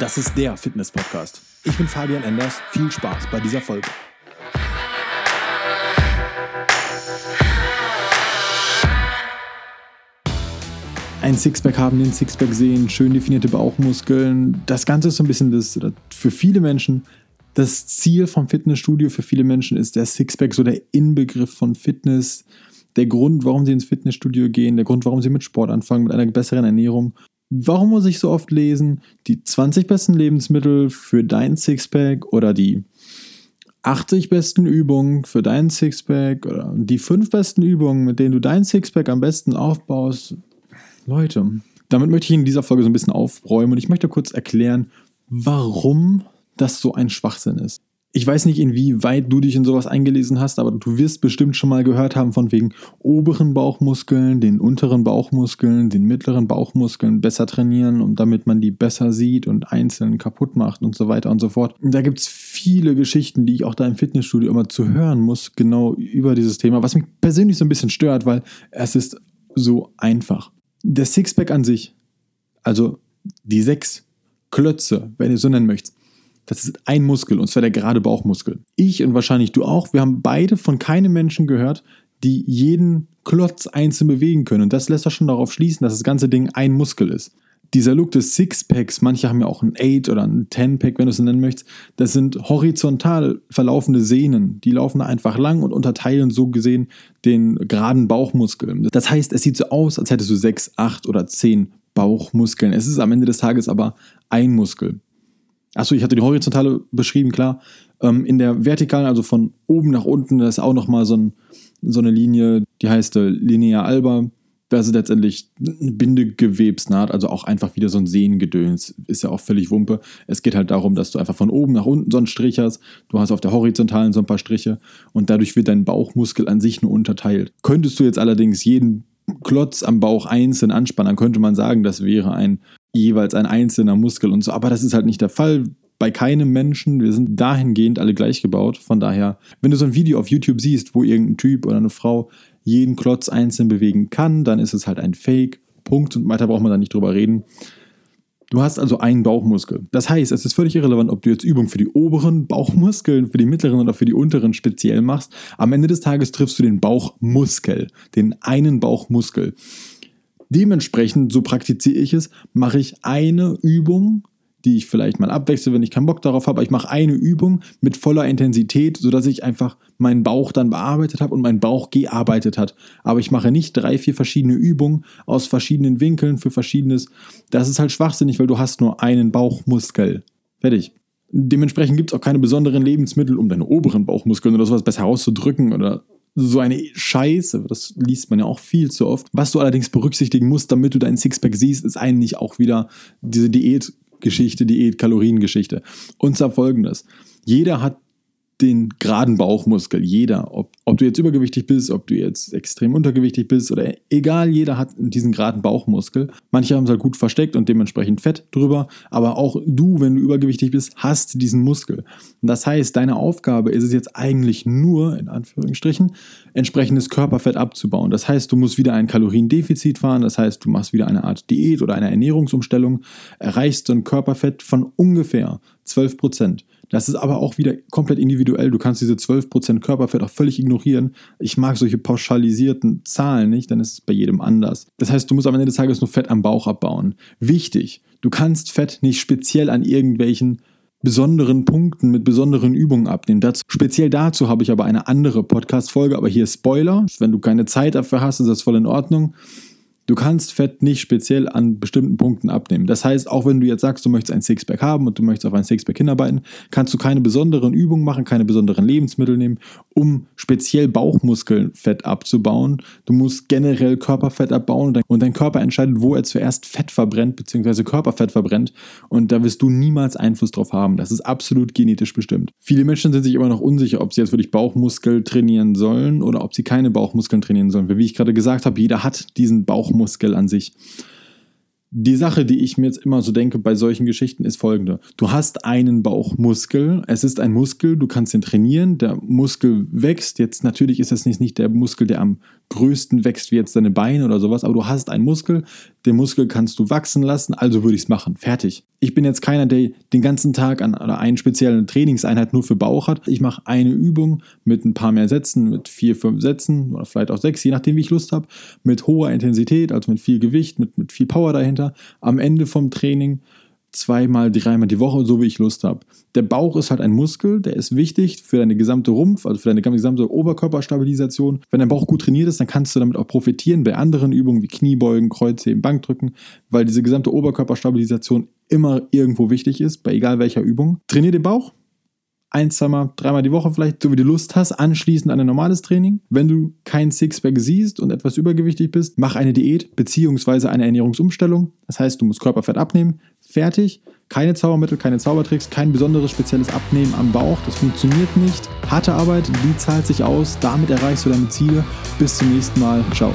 Das ist der Fitness-Podcast. Ich bin Fabian Enders. Viel Spaß bei dieser Folge. Ein Sixpack haben, den Sixpack sehen, schön definierte Bauchmuskeln. Das Ganze ist so ein bisschen das, für viele Menschen das Ziel vom Fitnessstudio. Für viele Menschen ist der Sixpack so der Inbegriff von Fitness. Der Grund, warum sie ins Fitnessstudio gehen, der Grund, warum sie mit Sport anfangen, mit einer besseren Ernährung. Warum muss ich so oft lesen? Die 20 besten Lebensmittel für dein Sixpack oder die 80 besten Übungen für dein Sixpack oder die 5 besten Übungen, mit denen du dein Sixpack am besten aufbaust. Leute, damit möchte ich in dieser Folge so ein bisschen aufräumen und ich möchte kurz erklären, warum das so ein Schwachsinn ist ich weiß nicht, inwieweit du dich in sowas eingelesen hast, aber du wirst bestimmt schon mal gehört haben von wegen oberen Bauchmuskeln, den unteren Bauchmuskeln, den mittleren Bauchmuskeln besser trainieren, um damit man die besser sieht und einzeln kaputt macht und so weiter und so fort. Da gibt es viele Geschichten, die ich auch da im Fitnessstudio immer zu hören muss, genau über dieses Thema, was mich persönlich so ein bisschen stört, weil es ist so einfach. Der Sixpack an sich, also die sechs Klötze, wenn ihr so nennen möchtet, das ist ein Muskel, und zwar der gerade Bauchmuskel. Ich und wahrscheinlich du auch, wir haben beide von keinem Menschen gehört, die jeden Klotz einzeln bewegen können. Und das lässt doch schon darauf schließen, dass das ganze Ding ein Muskel ist. Dieser Look des Sixpacks, manche haben ja auch ein Eight oder ein Ten-Pack, wenn du es so nennen möchtest, das sind horizontal verlaufende Sehnen. Die laufen einfach lang und unterteilen so gesehen den geraden Bauchmuskel. Das heißt, es sieht so aus, als hättest du sechs, acht oder zehn Bauchmuskeln. Es ist am Ende des Tages aber ein Muskel. Achso, ich hatte die horizontale beschrieben, klar. Ähm, in der vertikalen, also von oben nach unten, da ist auch nochmal so, ein, so eine Linie, die heißt äh, Linea alba. Das ist letztendlich eine Bindegewebsnaht, also auch einfach wieder so ein Sehnengedöns. Ist ja auch völlig Wumpe. Es geht halt darum, dass du einfach von oben nach unten so einen Strich hast. Du hast auf der horizontalen so ein paar Striche und dadurch wird dein Bauchmuskel an sich nur unterteilt. Könntest du jetzt allerdings jeden Klotz am Bauch einzeln anspannen, dann könnte man sagen, das wäre ein jeweils ein einzelner Muskel und so. Aber das ist halt nicht der Fall bei keinem Menschen. Wir sind dahingehend alle gleich gebaut. Von daher, wenn du so ein Video auf YouTube siehst, wo irgendein Typ oder eine Frau jeden Klotz einzeln bewegen kann, dann ist es halt ein Fake. Punkt. Und weiter braucht man da nicht drüber reden. Du hast also einen Bauchmuskel. Das heißt, es ist völlig irrelevant, ob du jetzt Übungen für die oberen Bauchmuskeln, für die mittleren oder für die unteren speziell machst. Am Ende des Tages triffst du den Bauchmuskel, den einen Bauchmuskel. Dementsprechend, so praktiziere ich es, mache ich eine Übung, die ich vielleicht mal abwechsle, wenn ich keinen Bock darauf habe. Ich mache eine Übung mit voller Intensität, sodass ich einfach meinen Bauch dann bearbeitet habe und mein Bauch gearbeitet hat. Aber ich mache nicht drei, vier verschiedene Übungen aus verschiedenen Winkeln für verschiedenes. Das ist halt schwachsinnig, weil du hast nur einen Bauchmuskel. Fertig. Dementsprechend gibt es auch keine besonderen Lebensmittel, um deine oberen Bauchmuskeln oder sowas besser auszudrücken oder so eine Scheiße, das liest man ja auch viel zu oft. Was du allerdings berücksichtigen musst, damit du deinen Sixpack siehst, ist eigentlich auch wieder diese Diätgeschichte, Diät-Kaloriengeschichte. Und zwar folgendes. Jeder hat den geraden Bauchmuskel. Jeder, ob, ob du jetzt übergewichtig bist, ob du jetzt extrem untergewichtig bist oder egal, jeder hat diesen geraden Bauchmuskel. Manche haben es halt gut versteckt und dementsprechend Fett drüber, aber auch du, wenn du übergewichtig bist, hast diesen Muskel. Und das heißt, deine Aufgabe ist es jetzt eigentlich nur, in Anführungsstrichen, entsprechendes Körperfett abzubauen. Das heißt, du musst wieder ein Kaloriendefizit fahren, das heißt, du machst wieder eine Art Diät oder eine Ernährungsumstellung, erreichst so ein Körperfett von ungefähr 12 Prozent. Das ist aber auch wieder komplett individuell. Du kannst diese 12% Körperfett auch völlig ignorieren. Ich mag solche pauschalisierten Zahlen nicht, dann ist es bei jedem anders. Das heißt, du musst am Ende des Tages nur Fett am Bauch abbauen. Wichtig, du kannst Fett nicht speziell an irgendwelchen besonderen Punkten mit besonderen Übungen abnehmen. Das, speziell dazu habe ich aber eine andere Podcast-Folge, aber hier Spoiler. Wenn du keine Zeit dafür hast, ist das voll in Ordnung. Du kannst Fett nicht speziell an bestimmten Punkten abnehmen. Das heißt, auch wenn du jetzt sagst, du möchtest ein Sixpack haben und du möchtest auf ein Sixpack hinarbeiten, kannst du keine besonderen Übungen machen, keine besonderen Lebensmittel nehmen, um speziell Bauchmuskelfett abzubauen. Du musst generell Körperfett abbauen und dein Körper entscheidet, wo er zuerst Fett verbrennt, beziehungsweise Körperfett verbrennt. Und da wirst du niemals Einfluss drauf haben. Das ist absolut genetisch bestimmt. Viele Menschen sind sich immer noch unsicher, ob sie jetzt wirklich Bauchmuskel trainieren sollen oder ob sie keine Bauchmuskeln trainieren sollen. Weil wie ich gerade gesagt habe, jeder hat diesen Bauchmuskel Muskel an sich. Die Sache, die ich mir jetzt immer so denke bei solchen Geschichten, ist folgende. Du hast einen Bauchmuskel, es ist ein Muskel, du kannst ihn trainieren, der Muskel wächst. Jetzt natürlich ist das nicht, nicht der Muskel, der am größten wächst, wie jetzt deine Beine oder sowas, aber du hast einen Muskel, den Muskel kannst du wachsen lassen, also würde ich es machen. Fertig. Ich bin jetzt keiner, der den ganzen Tag an oder eine spezielle Trainingseinheit nur für Bauch hat. Ich mache eine Übung mit ein paar mehr Sätzen, mit vier, fünf Sätzen oder vielleicht auch sechs, je nachdem, wie ich Lust habe, mit hoher Intensität, also mit viel Gewicht, mit, mit viel Power dahinter. Am Ende vom Training zweimal, dreimal die Woche, so wie ich Lust habe. Der Bauch ist halt ein Muskel, der ist wichtig für deine gesamte Rumpf, also für deine gesamte Oberkörperstabilisation. Wenn dein Bauch gut trainiert ist, dann kannst du damit auch profitieren bei anderen Übungen wie Kniebeugen, Kreuzheben, Bankdrücken, weil diese gesamte Oberkörperstabilisation immer irgendwo wichtig ist, bei egal welcher Übung. Trainier den Bauch, ein, zweimal, dreimal die Woche vielleicht, so wie du Lust hast, anschließend an ein normales Training. Wenn du kein Sixpack siehst und etwas übergewichtig bist, mach eine Diät bzw. eine Ernährungsumstellung. Das heißt, du musst Körperfett abnehmen. Fertig. Keine Zaubermittel, keine Zaubertricks, kein besonderes spezielles Abnehmen am Bauch. Das funktioniert nicht. Harte Arbeit, die zahlt sich aus. Damit erreichst du deine Ziele. Bis zum nächsten Mal. Ciao.